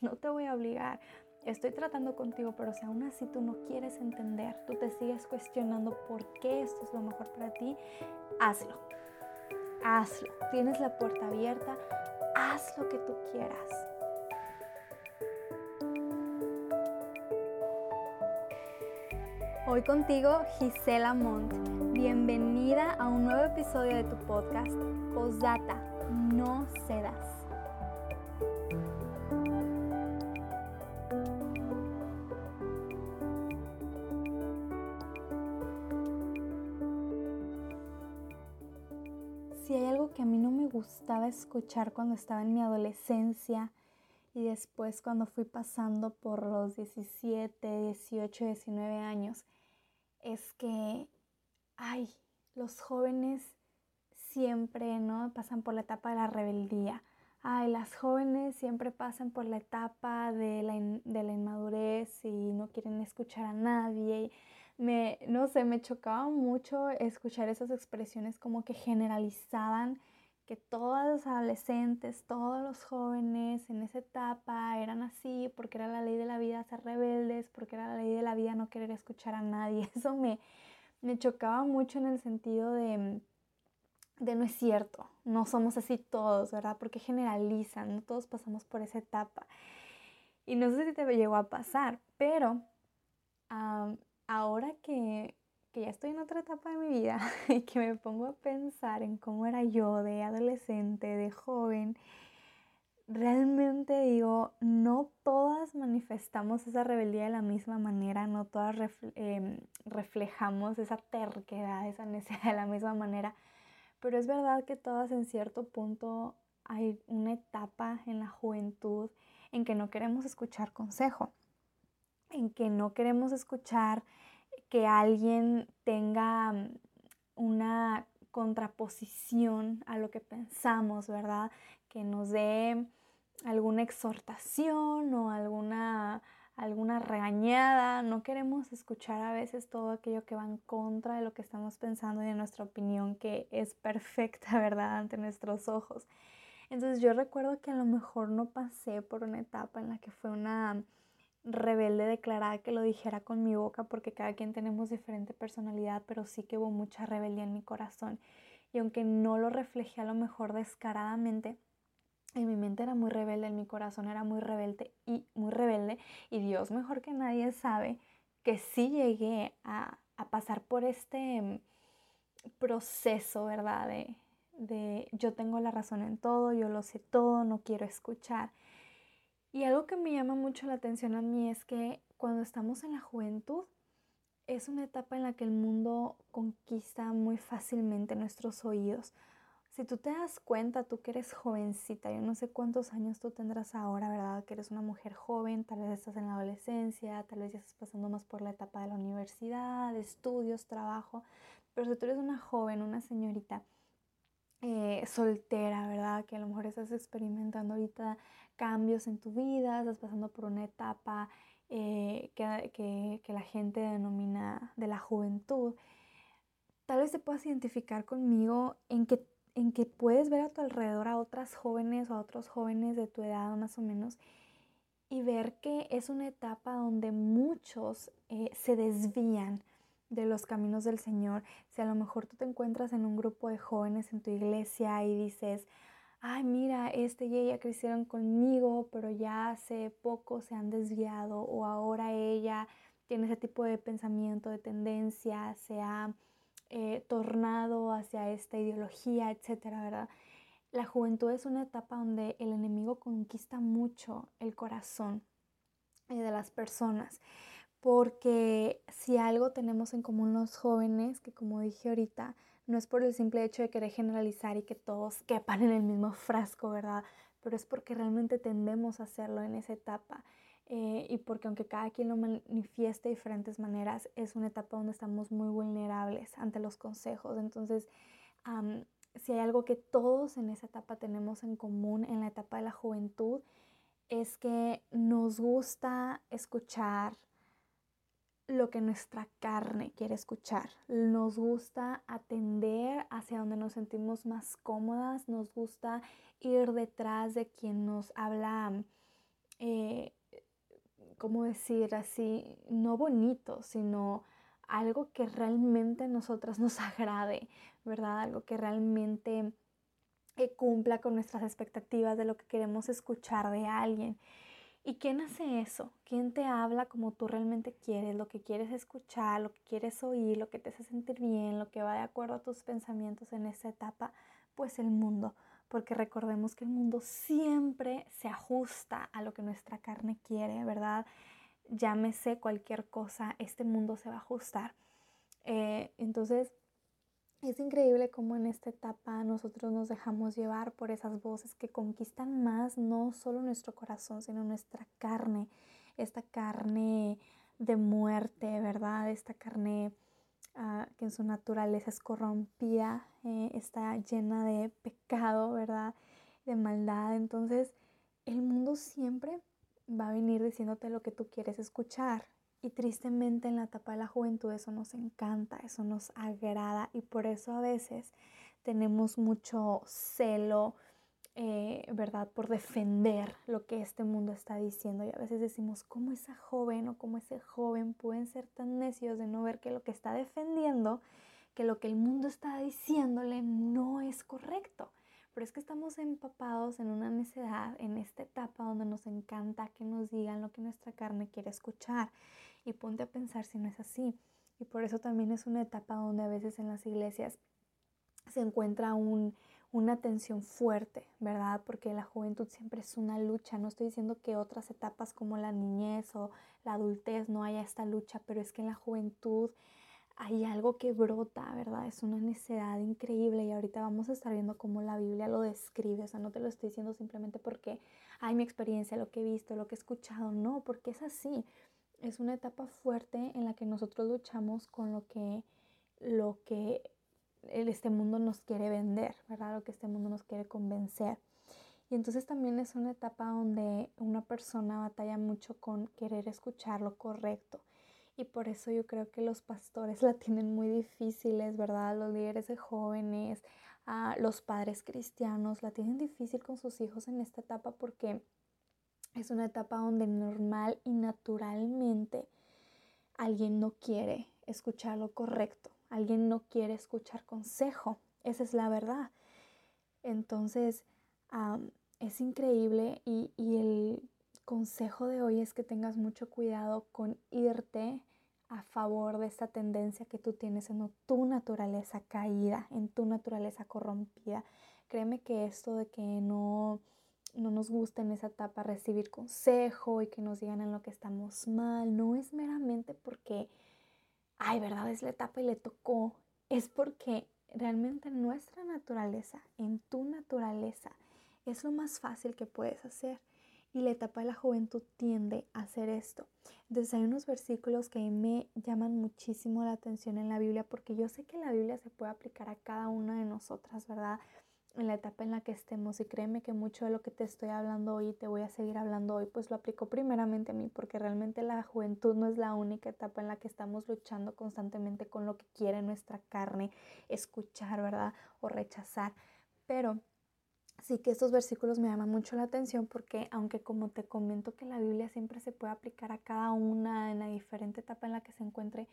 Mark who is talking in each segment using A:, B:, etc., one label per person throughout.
A: no te voy a obligar. Estoy tratando contigo, pero si aún así tú no quieres entender, tú te sigues cuestionando por qué esto es lo mejor para ti, hazlo. Hazlo. Tienes la puerta abierta, haz lo que tú quieras. Hoy contigo Gisela Montt. Bienvenida a un nuevo episodio de tu podcast Postdata, no cedas. Gustaba escuchar cuando estaba en mi adolescencia y después cuando fui pasando por los 17, 18, 19 años, es que, ay, los jóvenes siempre, ¿no? Pasan por la etapa de la rebeldía. Ay, las jóvenes siempre pasan por la etapa de la, de la inmadurez y no quieren escuchar a nadie me, no sé, me chocaba mucho escuchar esas expresiones como que generalizaban que todos los adolescentes, todos los jóvenes en esa etapa eran así porque era la ley de la vida ser rebeldes, porque era la ley de la vida no querer escuchar a nadie. Eso me, me chocaba mucho en el sentido de, de no es cierto, no somos así todos, ¿verdad? Porque generalizan, no todos pasamos por esa etapa. Y no sé si te llegó a pasar, pero ahora que, ya estoy en otra etapa de mi vida y que me pongo a pensar en cómo era yo de adolescente, de joven, realmente digo, no todas manifestamos esa rebeldía de la misma manera, no todas em, reflejamos esa terquedad, esa necesidad de la misma manera, pero es verdad que todas en cierto punto hay una etapa en la juventud en que no queremos escuchar consejo en que no queremos escuchar que alguien tenga mm, una contraposición a lo que pensamos, ¿verdad? Que nos dé alguna exhortación o alguna, alguna regañada. No queremos escuchar a veces todo aquello que va en contra de lo que estamos pensando y de nuestra opinión, que es perfecta, ¿verdad? Ante nuestros ojos. Entonces yo recuerdo que a lo mejor no pasé por una etapa en la que fue una rebelde declarada que lo dijera con mi boca porque cada quien tenemos diferente personalidad, pero sí que hubo mucha rebeldía en mi corazón. Y aunque no lo reflejé a lo mejor descaradamente, en mi mente era muy rebelde, en mi corazón era muy rebelde y muy rebelde y Dios mejor que nadie sabe que sí llegué a, pasar por este mm, proceso, ¿verdad? De, de yo tengo la razón en todo, yo lo sé todo, no quiero escuchar. Y algo que me llama mucho la atención a mí es que cuando estamos en la juventud, es una etapa en la que el mundo conquista muy fácilmente nuestros oídos. Si tú te das cuenta, tú que eres jovencita, yo no sé cuántos años tú tendrás ahora, ¿verdad? Que eres una mujer joven, tal vez estás en la adolescencia, tal vez ya estás pasando más por la etapa de la universidad, estudios, trabajo, pero si tú eres una joven, una señorita eh, soltera, ¿verdad? Que a lo mejor estás experimentando ahorita cambios en tu vida, estás pasando por una etapa eh, que, la gente denomina de la juventud, tal vez te puedas identificar conmigo en que, en que puedes ver a tu alrededor a otras jóvenes o a otros jóvenes de tu edad más o menos y ver que es una etapa donde muchos eh, se desvían de los caminos del Señor. Si a lo mejor tú te encuentras en un grupo de jóvenes en tu iglesia y dices, ay, mira, este y ella crecieron conmigo, pero ya hace poco se han desviado o ahora ella tiene ese tipo de pensamiento, de tendencia, se ha eh, tornado hacia esta ideología, etcétera, ¿verdad? La juventud es una etapa donde el enemigo conquista mucho el corazón eh, de las personas, porque si algo tenemos en común los jóvenes, que como dije ahorita, no es por el simple hecho de querer generalizar y que todos quepan en el mismo frasco, ¿verdad? Pero es porque realmente tendemos a hacerlo en esa etapa. Eh, y porque aunque cada quien lo manifieste de diferentes maneras, es una etapa donde estamos muy vulnerables ante los consejos. Entonces, si hay algo que todos en esa etapa tenemos en común, en la etapa de la juventud, es que nos gusta escuchar lo que nuestra carne quiere escuchar. Nos gusta atender hacia donde nos sentimos más cómodas, nos gusta ir detrás de quien nos habla eh, ¿cómo decir así? No bonito, sino algo que realmente a nosotras nos agrade, ¿verdad? Algo que realmente eh, cumpla con nuestras expectativas de lo que queremos escuchar de alguien. ¿Y quién hace eso? ¿Quién te habla como tú realmente quieres, lo que quieres escuchar, lo que quieres oír, lo que te hace sentir bien, lo que va de acuerdo a tus pensamientos en esta etapa? Pues el mundo, porque recordemos que el mundo siempre se ajusta a lo que nuestra carne quiere, ¿verdad? Llámese cualquier cosa, este mundo se va a ajustar. Eh, entonces, es increíble cómo en esta etapa nosotros nos dejamos llevar por esas voces que conquistan más no solo nuestro corazón, sino nuestra carne, esta carne de muerte, ¿verdad? Esta carne ah, que en su naturaleza es corrompida, eh, está llena de pecado, ¿verdad? De maldad. Entonces, el mundo siempre va a venir diciéndote lo que tú quieres escuchar. Y tristemente en la etapa de la juventud eso nos encanta, eso nos agrada y por eso a veces tenemos mucho celo, eh, ¿verdad? Por defender lo que este mundo está diciendo. Y a veces decimos, ¿cómo esa joven o cómo ese joven pueden ser tan necios de no ver que lo que está defendiendo, que lo que el mundo está diciéndole no es correcto? Pero es que estamos empapados en una necedad, en esta etapa donde nos encanta que nos digan lo que nuestra carne quiere escuchar y ponte a pensar si no es así. Y por eso también es una etapa donde a veces en las iglesias se encuentra un, una tensión fuerte, ¿verdad? Porque la juventud siempre es una lucha. No estoy diciendo que otras etapas como la niñez o la adultez no haya esta lucha, pero es que en la juventud hay algo que brota, ¿verdad? Es una necesidad increíble y ahorita vamos a estar viendo cómo la Biblia lo describe. O sea, no te lo estoy diciendo simplemente porque hay mi experiencia, lo que he visto, lo que he escuchado, no, porque es así es una etapa fuerte en la que nosotros luchamos con lo que, lo que este mundo nos quiere vender, ¿verdad? Lo que este mundo nos quiere convencer. Y entonces también es una etapa donde una persona batalla mucho con querer escuchar lo correcto. Y por eso yo creo que los pastores la tienen muy difíciles, ¿verdad? Los líderes de jóvenes, a los padres cristianos la tienen difícil con sus hijos en esta etapa porque es una etapa donde normal y naturalmente alguien no quiere escuchar lo correcto, alguien no quiere escuchar consejo, esa es la verdad. Entonces, es increíble y, y el consejo de hoy es que tengas mucho cuidado con irte a favor de esta tendencia que tú tienes en tu naturaleza caída, en tu naturaleza corrompida. Créeme que esto de que no no nos gusta en esa etapa recibir consejo y que nos digan en lo que estamos mal. No es meramente porque, ay, verdad, es la etapa y le tocó. Es porque realmente nuestra naturaleza, en tu naturaleza, es lo más fácil que puedes hacer. Y la etapa de la juventud tiende a hacer esto. Entonces hay unos versículos que me llaman muchísimo la atención en la Biblia porque yo sé que la Biblia se puede aplicar a cada una de nosotras, ¿verdad? en la etapa en la que estemos y créeme que mucho de lo que te estoy hablando hoy y te voy a seguir hablando hoy pues lo aplico primeramente a mí porque realmente la juventud no es la única etapa en la que estamos luchando constantemente con lo que quiere nuestra carne escuchar, ¿verdad? O rechazar. Pero sí que estos versículos me llaman mucho la atención porque aunque como te comento que la Biblia siempre se puede aplicar a cada una en la diferente etapa en la que se encuentre,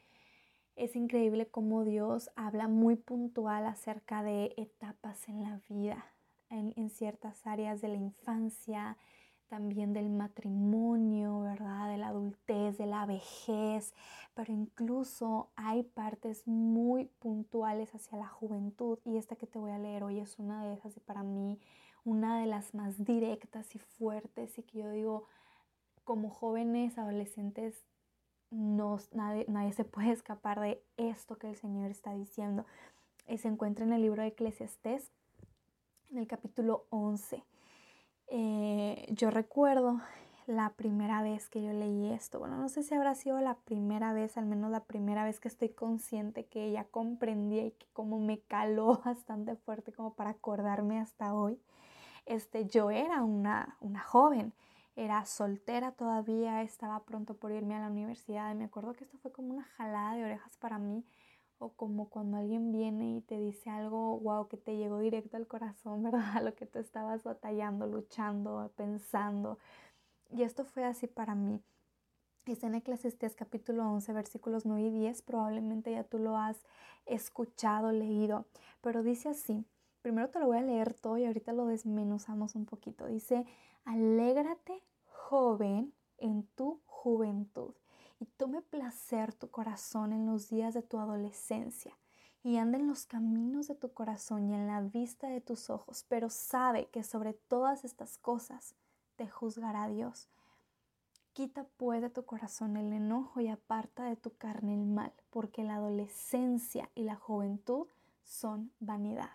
A: es increíble cómo Dios habla muy puntual acerca de etapas en la vida, en, ciertas áreas de la infancia, también del matrimonio, ¿verdad? De la adultez, de la vejez, pero incluso hay partes muy puntuales hacia la juventud y esta que te voy a leer hoy es una de esas y para mí una de las más directas y fuertes y que yo digo, como jóvenes, adolescentes, nadie, nadie se puede escapar de esto que el Señor está diciendo. Y se encuentra en el libro de Eclesiastés, en el capítulo 11. Eh, yo recuerdo la primera vez que yo leí esto. Bueno, no sé si habrá sido la primera vez, al menos la primera vez que estoy consciente que ya comprendía y que como me caló bastante fuerte como para acordarme hasta hoy. Este, yo era una, una joven era soltera todavía, estaba pronto por irme a la universidad y me acuerdo que esto fue como una jalada de orejas para mí o como cuando alguien viene y te dice algo, wow, que te llegó directo al corazón, ¿verdad? Lo que tú estabas batallando, luchando, pensando. Y esto fue así para mí. Está en Eclesiastés capítulo 11, versículos 9 y 10. Probablemente ya tú lo has escuchado, leído, pero dice así. Primero te lo voy a leer todo y ahorita lo desmenuzamos un poquito. Dice, alégrate joven en tu juventud y tome placer tu corazón en los días de tu adolescencia y anda en los caminos de tu corazón y en la vista de tus ojos, pero sabe que sobre todas estas cosas te juzgará Dios. Quita pues de tu corazón el enojo y aparta de tu carne el mal, porque la adolescencia y la juventud son vanidad.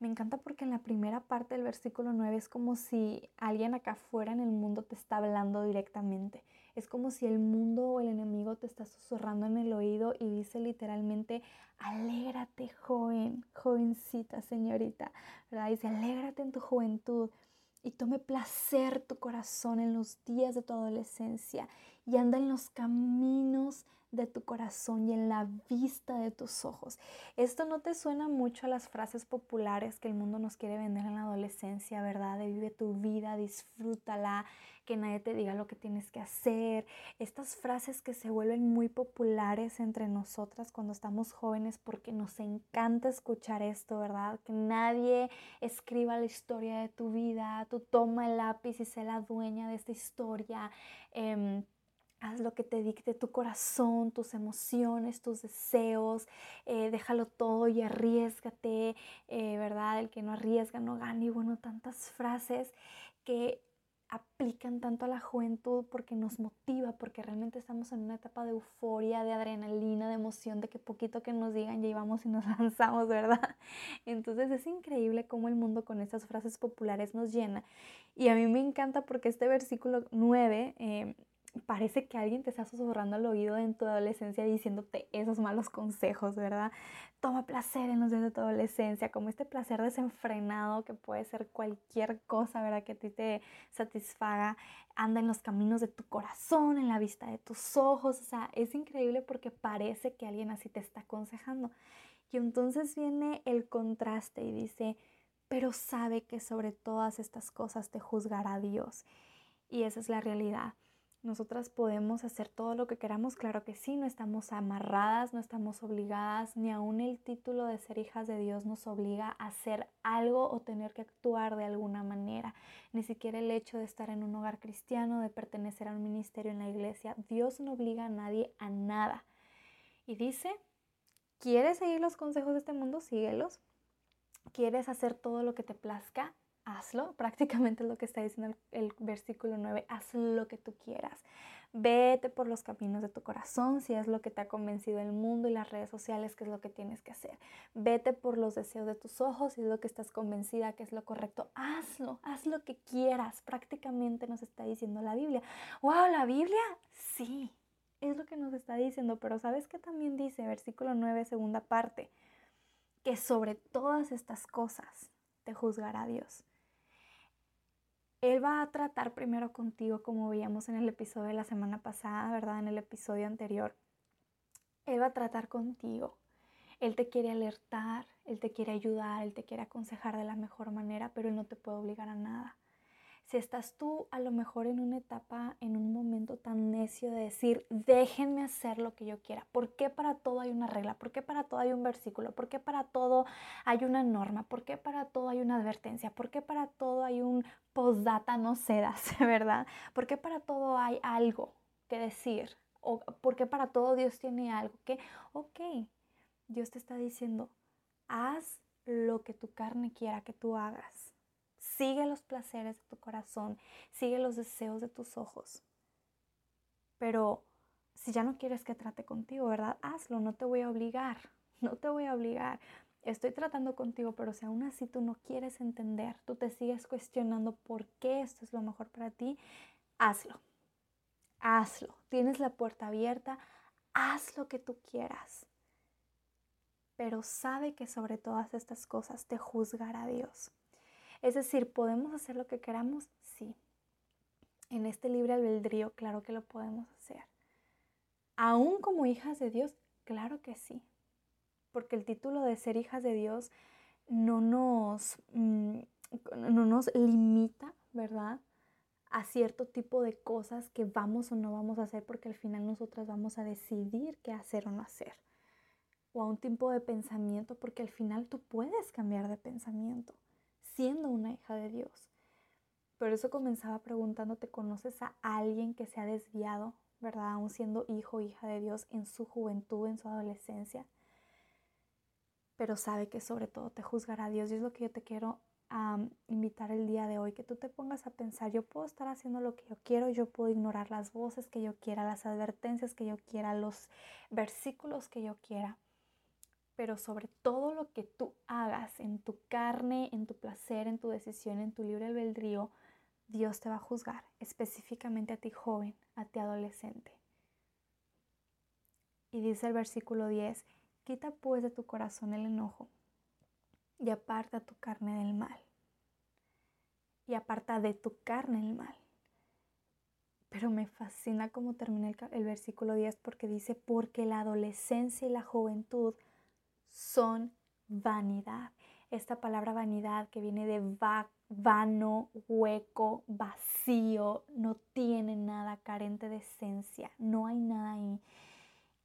A: Me encanta porque en la primera parte del versículo 9 es como si alguien acá afuera en el mundo te está hablando directamente. Es como si el mundo o el enemigo te está susurrando en el oído y dice literalmente, alégrate joven, jovencita, señorita, ¿verdad? Dice, alégrate en tu juventud y tome placer tu corazón en los días de tu adolescencia y anda en los caminos de tu corazón y en la vista de tus ojos. Esto no te suena mucho a las frases populares que el mundo nos quiere vender en la adolescencia, ¿verdad? De vive tu vida, disfrútala, que nadie te diga lo que tienes que hacer. Estas frases que se vuelven muy populares entre nosotras cuando estamos jóvenes porque nos encanta escuchar esto, ¿verdad? Que nadie escriba la historia de tu vida, tú toma el lápiz y sé la dueña de esta historia. Em, Haz lo que te dicte tu corazón, tus emociones, tus deseos. Eh, déjalo todo y arriesgate, eh, ¿verdad? El que no arriesga no gana. Y bueno, tantas frases que aplican tanto a la juventud porque nos motiva, porque realmente estamos en una etapa de euforia, de adrenalina, de emoción, de que poquito que nos digan ya íbamos y nos lanzamos, ¿verdad? Entonces es increíble cómo el mundo con estas frases populares nos llena. Y a mí me encanta porque este versículo 9 parece que alguien te está susurrando al oído en tu adolescencia diciéndote esos malos consejos, ¿verdad? Toma placer en los días de tu adolescencia, como este placer desenfrenado que puede ser cualquier cosa, ¿verdad? Que a ti te satisfaga. Anda en los caminos de tu corazón, en la vista de tus ojos. O sea, es increíble porque parece que alguien así te está aconsejando. Y entonces viene el contraste y dice, pero sabe que sobre todas estas cosas te juzgará Dios. Y esa es la realidad. Nosotras podemos hacer todo lo que queramos, claro que sí, no estamos amarradas, no estamos obligadas, ni aún el título de ser hijas de Dios nos obliga a hacer algo o tener que actuar de alguna manera, ni siquiera el hecho de estar en un hogar cristiano, de pertenecer a un ministerio en la iglesia. Dios no obliga a nadie a nada. Y dice, ¿quieres seguir los consejos de este mundo? Síguelos. ¿Quieres hacer todo lo que te plazca? Hazlo. Prácticamente es lo que está diciendo el, versículo 9, haz lo que tú quieras. Vete por los caminos de tu corazón, si es lo que te ha convencido el mundo y las redes sociales, que es lo que tienes que hacer. Vete por los deseos de tus ojos, si es lo que estás convencida que es lo correcto. Hazlo, haz lo que quieras. Prácticamente nos está diciendo la Biblia. ¡Wow! ¿La Biblia? Sí, es lo que nos está diciendo, pero ¿sabes qué también dice? Versículo 9, segunda parte, que sobre todas estas cosas te juzgará Dios. Él va a tratar primero contigo, como veíamos en el episodio de la semana pasada, ¿verdad? En el episodio anterior. Él va a tratar contigo. Él te quiere alertar, Él te quiere ayudar, Él te quiere aconsejar de la mejor manera, pero Él no te puede obligar a nada. Si estás tú a lo mejor en una etapa, en un momento tan de decir, déjenme hacer lo que yo quiera. ¿Por qué para todo hay una regla? ¿Por qué para todo hay un versículo? ¿Por qué para todo hay una norma? ¿Por qué para todo hay una advertencia? ¿Por qué para todo hay un postdata no cedas, verdad? ¿Por qué para todo hay algo que decir? ¿O por qué para todo Dios tiene algo que, ok, Dios te está diciendo, haz lo que tu carne quiera que tú hagas Sigue los placeres de tu corazón, sigue los deseos de tus ojos. Pero si ya no quieres que trate contigo, ¿verdad? Hazlo, no te voy a obligar, no te voy a obligar. Estoy tratando contigo, pero si aún así tú no quieres entender, tú te sigues cuestionando por qué esto es lo mejor para ti, hazlo. Hazlo. Tienes la puerta abierta, haz lo que tú quieras. Pero sabe que sobre todas estas cosas te juzgará Dios. Es decir, ¿podemos hacer lo que queramos? En este libre albedrío, claro que lo podemos hacer. Aún como hijas de Dios, claro que sí. Porque el título de ser hijas de Dios no nos, mm, no nos limita, ¿verdad? a cierto tipo de cosas que vamos o no vamos a hacer porque al final nosotras vamos a decidir qué hacer o no hacer. O a un tipo de pensamiento porque al final tú puedes cambiar de pensamiento siendo una hija de Dios. Por eso comenzaba preguntándote, ¿conoces a alguien que se ha desviado, verdad? Aún siendo hijo o hija de Dios en su juventud, en su adolescencia. Pero sabe que sobre todo te juzgará Dios. Y es lo que yo te quiero invitar el día de hoy, que tú te pongas a pensar, yo puedo estar haciendo lo que yo quiero, yo puedo ignorar las voces que yo quiera, las advertencias que yo quiera, los versículos que yo quiera, pero sobre todo lo que tú hagas en tu carne, en tu placer, en tu decisión, en tu libre albedrío, Dios te va a juzgar, específicamente a ti joven, a ti adolescente. Y dice el versículo 10, quita pues de tu corazón el enojo y aparta tu carne del mal. Y aparta de tu carne el mal. Pero me fascina cómo termina el, versículo 10 porque dice, porque la adolescencia y la juventud son vanidad. Esta palabra vanidad que viene de vano, hueco, vacío, no tiene nada carente de esencia, no hay nada ahí.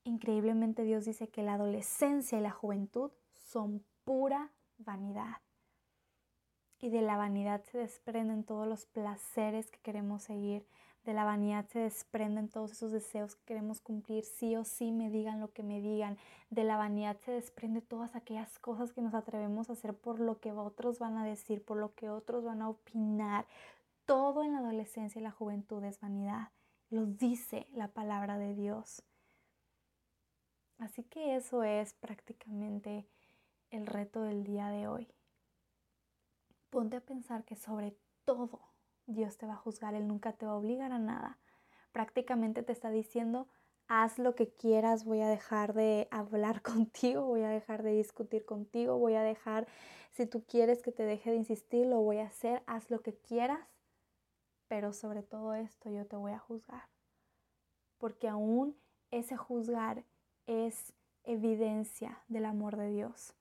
A: Increíblemente Dios dice que la adolescencia y la juventud son pura vanidad. Y de la vanidad se desprenden todos los placeres que queremos seguir. De la vanidad se desprenden todos esos deseos que queremos cumplir, sí o sí me digan lo que me digan. De la vanidad se desprende todas aquellas cosas que nos atrevemos a hacer por lo que otros van a decir, por lo que otros van a opinar. Todo en la adolescencia y la juventud es vanidad. Lo dice la palabra de Dios. Así que eso es prácticamente el reto del día de hoy. Ponte a pensar que sobre todo Dios te va a juzgar, Él nunca te va a obligar a nada. Prácticamente te está diciendo, haz lo que quieras, voy a dejar de hablar contigo, voy a dejar de discutir contigo, voy a dejar, si tú quieres que te deje de insistir, lo voy a hacer, haz lo que quieras, pero sobre todo esto yo te voy a juzgar. Porque aún ese juzgar es evidencia del amor de Dios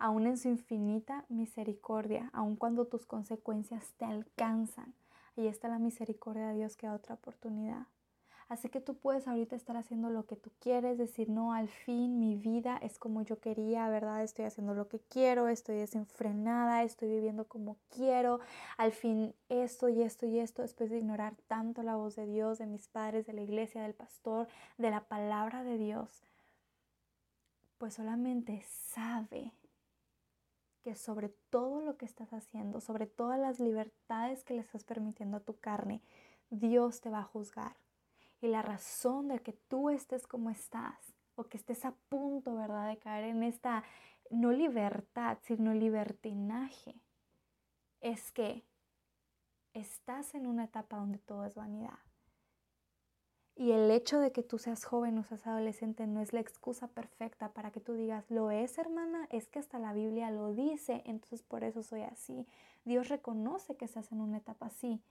A: aún en su infinita misericordia, aun cuando tus consecuencias te alcanzan. Ahí está la misericordia de Dios que da otra oportunidad. Así que tú puedes ahorita estar haciendo lo que tú quieres, decir, no, al fin mi vida es como yo quería, ¿verdad? Estoy haciendo lo que quiero, estoy desenfrenada, estoy viviendo como quiero, al fin esto y esto y esto, después de ignorar tanto la voz de Dios, de mis padres, de la iglesia, del pastor, de la palabra de Dios, pues solamente sabe que sobre todo lo que estás haciendo, sobre todas las libertades que le estás permitiendo a tu carne, Dios te va a juzgar. Y la razón de que tú estés como estás o que estés a punto, ¿verdad?, de caer en esta no libertad, sino libertinaje, es que estás en una etapa donde todo es vanidad. Y el hecho de que tú seas joven o seas adolescente no es la excusa perfecta para que tú digas, lo es hermana, es que hasta la Biblia lo dice, entonces por eso soy así. Dios reconoce que estás en una etapa así,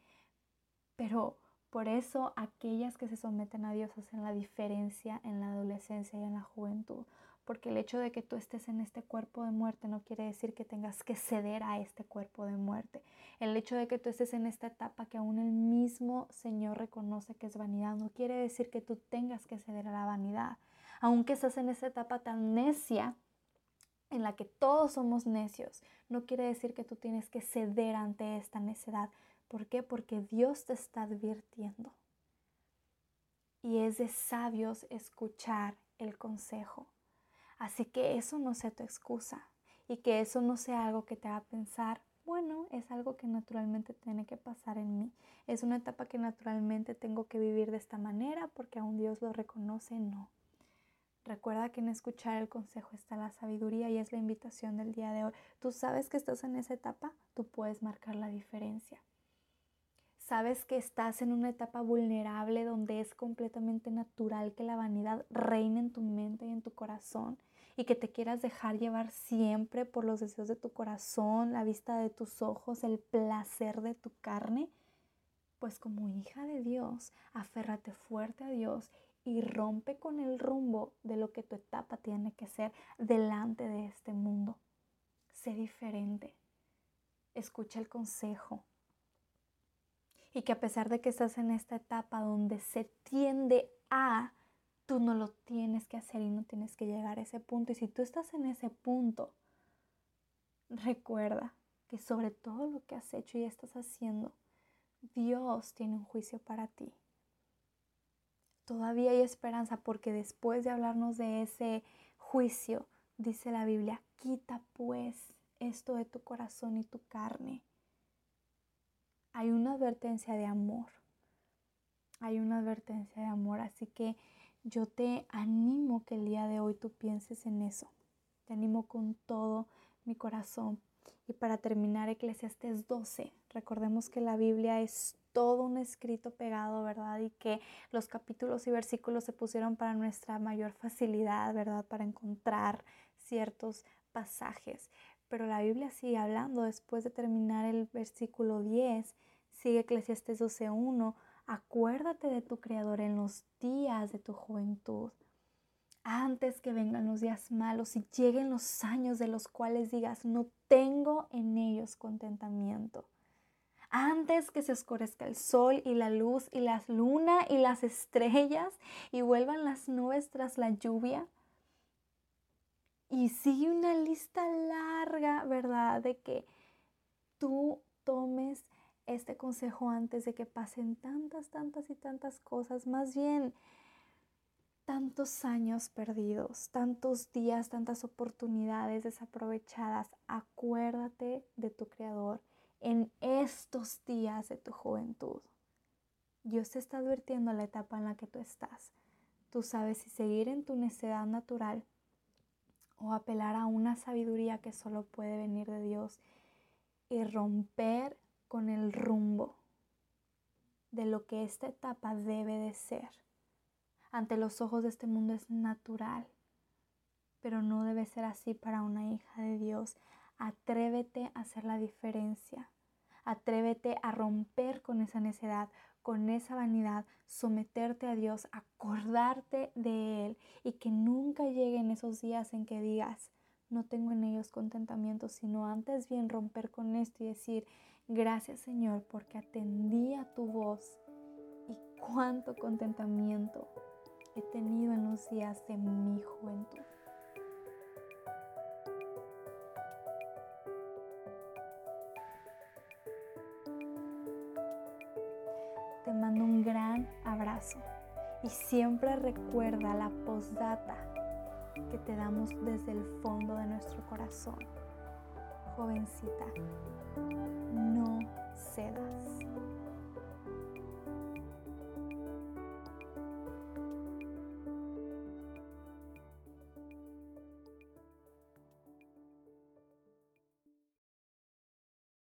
A: pero por eso aquellas que se someten a Dios hacen la diferencia en la adolescencia y en la juventud, porque el hecho de que tú estés en este cuerpo de muerte no quiere decir que tengas que ceder a este cuerpo de muerte. El hecho de que tú estés en esta etapa que aún el mismo Señor reconoce que es vanidad no quiere decir que tú tengas que ceder a la vanidad. Aunque estás en esta etapa tan necia en la que todos somos necios, no quiere decir que tú tienes que ceder ante esta necedad. ¿Por qué? Porque Dios te está advirtiendo. Y es de sabios escuchar el consejo. Así que eso no sea tu excusa y que eso no sea algo que te haga pensar, bueno, es algo que naturalmente tiene que pasar en mí. Es una etapa que naturalmente tengo que vivir de esta manera porque aún Dios lo reconoce, no. Recuerda que en escuchar el consejo está la sabiduría y es la invitación del día de hoy. Tú sabes que estás en esa etapa, tú puedes marcar la diferencia. Sabes que estás en una etapa vulnerable donde es completamente natural que la vanidad reine en tu mente y en tu corazón y que te quieras dejar llevar siempre por los deseos de tu corazón, la vista de tus ojos, el placer de tu carne, pues como hija de Dios, aférrate fuerte a Dios y rompe con el rumbo de lo que tu etapa tiene que ser delante de este mundo. Sé diferente. Escucha el consejo. Y que a pesar de que estás en esta etapa donde se tiende a, tú no lo tienes que hacer y no tienes que llegar a ese punto. Y si tú estás en ese punto, recuerda que sobre todo lo que has hecho y estás haciendo, Dios tiene un juicio para ti. Todavía hay esperanza porque después de hablarnos de ese juicio, dice la Biblia, quita pues esto de tu corazón y tu carne. Hay una advertencia de amor. Hay una advertencia de amor. Así que yo te animo que el día de hoy tú pienses en eso. Te animo con todo mi corazón. Y para terminar, Eclesiastes 12. Recordemos que la Biblia es todo un escrito pegado, ¿verdad? Y que los capítulos y versículos se pusieron para nuestra mayor facilidad, ¿verdad? Para encontrar ciertos pasajes. Pero la Biblia sigue hablando después de terminar el versículo 10, sigue Eclesiastes 12.1, acuérdate de tu Creador en los días de tu juventud, antes que vengan los días malos y lleguen los años de los cuales digas, no tengo en ellos contentamiento. Antes que se oscurezca el sol y la luz y la luna y las estrellas y vuelvan las nubes tras la lluvia, y sigue una lista larga, ¿verdad? De que tú tomes este consejo antes de que pasen tantas, tantas y tantas cosas. Más bien, tantos años perdidos, tantos días, tantas oportunidades desaprovechadas. Acuérdate de tu Creador en estos días de tu juventud. Dios te está advirtiendo la etapa en la que tú estás. Tú sabes si seguir en tu necedad natural o apelar a una sabiduría que solo puede venir de Dios y romper con el rumbo de lo que esta etapa debe de ser. Ante los ojos de este mundo es natural, pero no debe ser así para una hija de Dios. Atrévete a hacer la diferencia. Atrévete a romper con esa necedad, con esa vanidad, someterte a Dios, acordarte de Él y que nunca lleguen esos días en que digas, no tengo en ellos contentamiento, sino antes bien romper con esto y decir, gracias Señor porque atendí a tu voz y cuánto contentamiento he tenido en los días de mi juventud. Y siempre recuerda la postdata que te damos desde el fondo de nuestro corazón. Jovencita, no cedas.